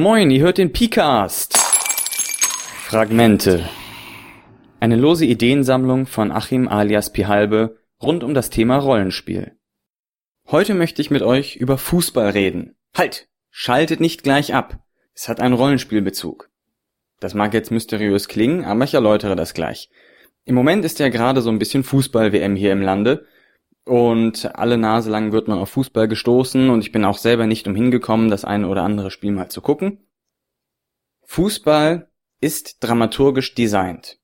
Moin, ihr hört den Picast. Fragmente. Eine lose Ideensammlung von Achim alias Pihalbe rund um das Thema Rollenspiel. Heute möchte ich mit euch über Fußball reden. Halt! Schaltet nicht gleich ab. Es hat einen Rollenspielbezug. Das mag jetzt mysteriös klingen, aber ich erläutere das gleich. Im Moment ist ja gerade so ein bisschen Fußball-WM hier im Lande und alle Nase lang wird man auf Fußball gestoßen und ich bin auch selber nicht umhin gekommen, das eine oder andere Spiel mal zu gucken. Fußball ist dramaturgisch designt.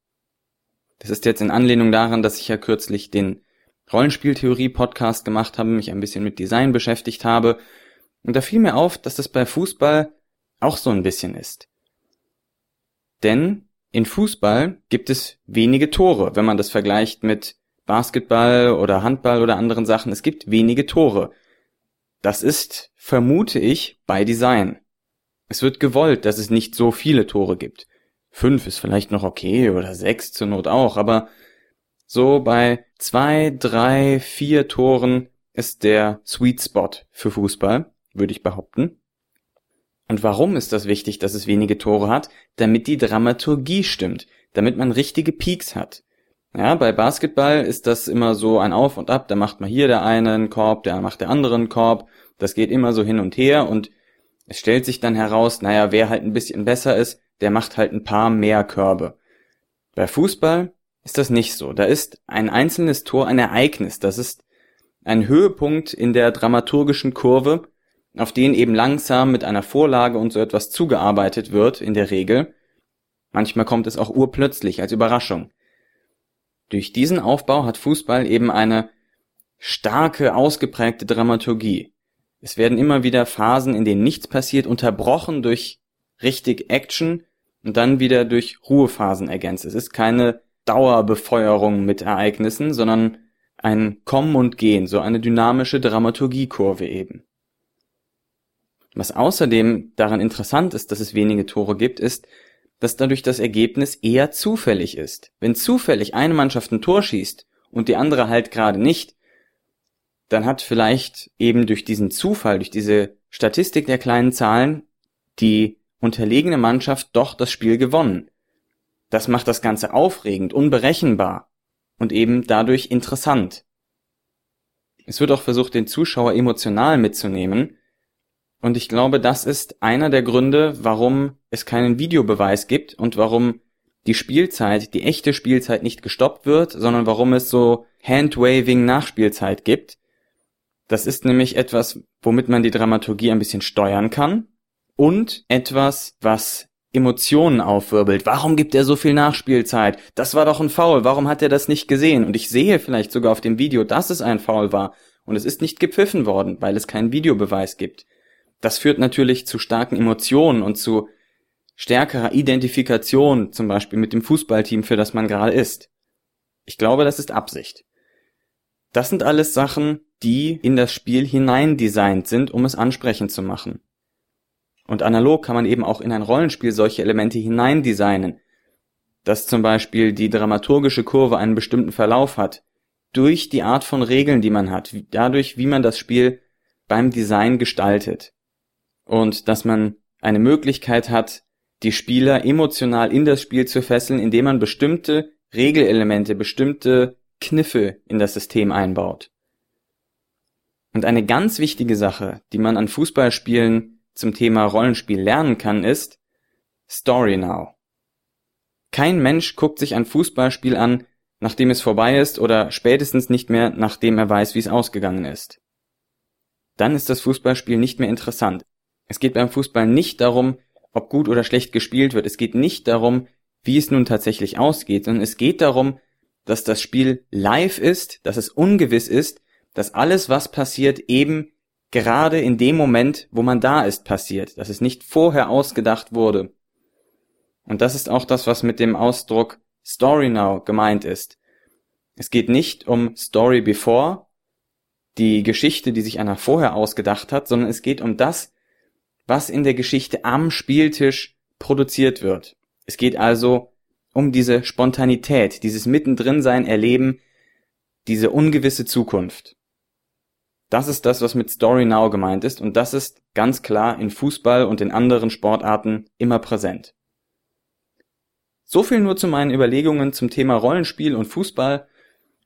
Das ist jetzt in Anlehnung daran, dass ich ja kürzlich den Rollenspieltheorie-Podcast gemacht habe, mich ein bisschen mit Design beschäftigt habe. Und da fiel mir auf, dass das bei Fußball auch so ein bisschen ist. Denn in Fußball gibt es wenige Tore, wenn man das vergleicht mit Basketball oder Handball oder anderen Sachen, es gibt wenige Tore. Das ist, vermute ich, bei Design. Es wird gewollt, dass es nicht so viele Tore gibt. Fünf ist vielleicht noch okay oder sechs zur Not auch, aber so bei zwei, drei, vier Toren ist der Sweet Spot für Fußball, würde ich behaupten. Und warum ist das wichtig, dass es wenige Tore hat? Damit die Dramaturgie stimmt, damit man richtige Peaks hat. Ja, bei Basketball ist das immer so ein Auf und Ab, da macht man hier der eine einen Korb, der macht der andere einen Korb, das geht immer so hin und her und es stellt sich dann heraus, naja, wer halt ein bisschen besser ist, der macht halt ein paar mehr Körbe. Bei Fußball ist das nicht so. Da ist ein einzelnes Tor ein Ereignis, das ist ein Höhepunkt in der dramaturgischen Kurve, auf den eben langsam mit einer Vorlage und so etwas zugearbeitet wird, in der Regel. Manchmal kommt es auch urplötzlich als Überraschung. Durch diesen Aufbau hat Fußball eben eine starke, ausgeprägte Dramaturgie. Es werden immer wieder Phasen, in denen nichts passiert, unterbrochen durch richtig Action und dann wieder durch Ruhephasen ergänzt. Es ist keine Dauerbefeuerung mit Ereignissen, sondern ein Kommen und Gehen, so eine dynamische Dramaturgiekurve eben. Was außerdem daran interessant ist, dass es wenige Tore gibt, ist, dass dadurch das Ergebnis eher zufällig ist. Wenn zufällig eine Mannschaft ein Tor schießt und die andere halt gerade nicht, dann hat vielleicht eben durch diesen Zufall, durch diese Statistik der kleinen Zahlen die unterlegene Mannschaft doch das Spiel gewonnen. Das macht das Ganze aufregend, unberechenbar und eben dadurch interessant. Es wird auch versucht, den Zuschauer emotional mitzunehmen, und ich glaube, das ist einer der Gründe, warum es keinen Videobeweis gibt und warum die Spielzeit, die echte Spielzeit nicht gestoppt wird, sondern warum es so Handwaving Nachspielzeit gibt. Das ist nämlich etwas, womit man die Dramaturgie ein bisschen steuern kann und etwas, was Emotionen aufwirbelt. Warum gibt er so viel Nachspielzeit? Das war doch ein Foul. Warum hat er das nicht gesehen? Und ich sehe vielleicht sogar auf dem Video, dass es ein Foul war. Und es ist nicht gepfiffen worden, weil es keinen Videobeweis gibt. Das führt natürlich zu starken Emotionen und zu stärkerer Identifikation, zum Beispiel mit dem Fußballteam, für das man gerade ist. Ich glaube, das ist Absicht. Das sind alles Sachen, die in das Spiel hineindesignt sind, um es ansprechend zu machen. Und analog kann man eben auch in ein Rollenspiel solche Elemente hineindesignen, dass zum Beispiel die dramaturgische Kurve einen bestimmten Verlauf hat, durch die Art von Regeln, die man hat, dadurch, wie man das Spiel beim Design gestaltet und dass man eine Möglichkeit hat, die Spieler emotional in das Spiel zu fesseln, indem man bestimmte Regelelemente, bestimmte Kniffe in das System einbaut. Und eine ganz wichtige Sache, die man an Fußballspielen zum Thema Rollenspiel lernen kann, ist Story Now. Kein Mensch guckt sich ein Fußballspiel an, nachdem es vorbei ist oder spätestens nicht mehr, nachdem er weiß, wie es ausgegangen ist. Dann ist das Fußballspiel nicht mehr interessant. Es geht beim Fußball nicht darum, ob gut oder schlecht gespielt wird. Es geht nicht darum, wie es nun tatsächlich ausgeht, sondern es geht darum, dass das Spiel live ist, dass es ungewiss ist, dass alles, was passiert, eben gerade in dem Moment, wo man da ist, passiert, dass es nicht vorher ausgedacht wurde. Und das ist auch das, was mit dem Ausdruck Story Now gemeint ist. Es geht nicht um Story Before, die Geschichte, die sich einer vorher ausgedacht hat, sondern es geht um das, was in der Geschichte am Spieltisch produziert wird. Es geht also um diese Spontanität, dieses Mittendrin sein, Erleben, diese ungewisse Zukunft. Das ist das, was mit Story Now gemeint ist und das ist ganz klar in Fußball und in anderen Sportarten immer präsent. So viel nur zu meinen Überlegungen zum Thema Rollenspiel und Fußball.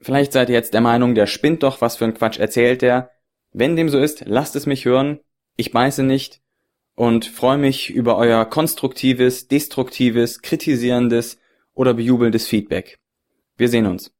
Vielleicht seid ihr jetzt der Meinung, der spinnt doch, was für ein Quatsch erzählt der. Wenn dem so ist, lasst es mich hören. Ich beiße nicht und freue mich über euer konstruktives, destruktives, kritisierendes oder bejubelndes Feedback. Wir sehen uns.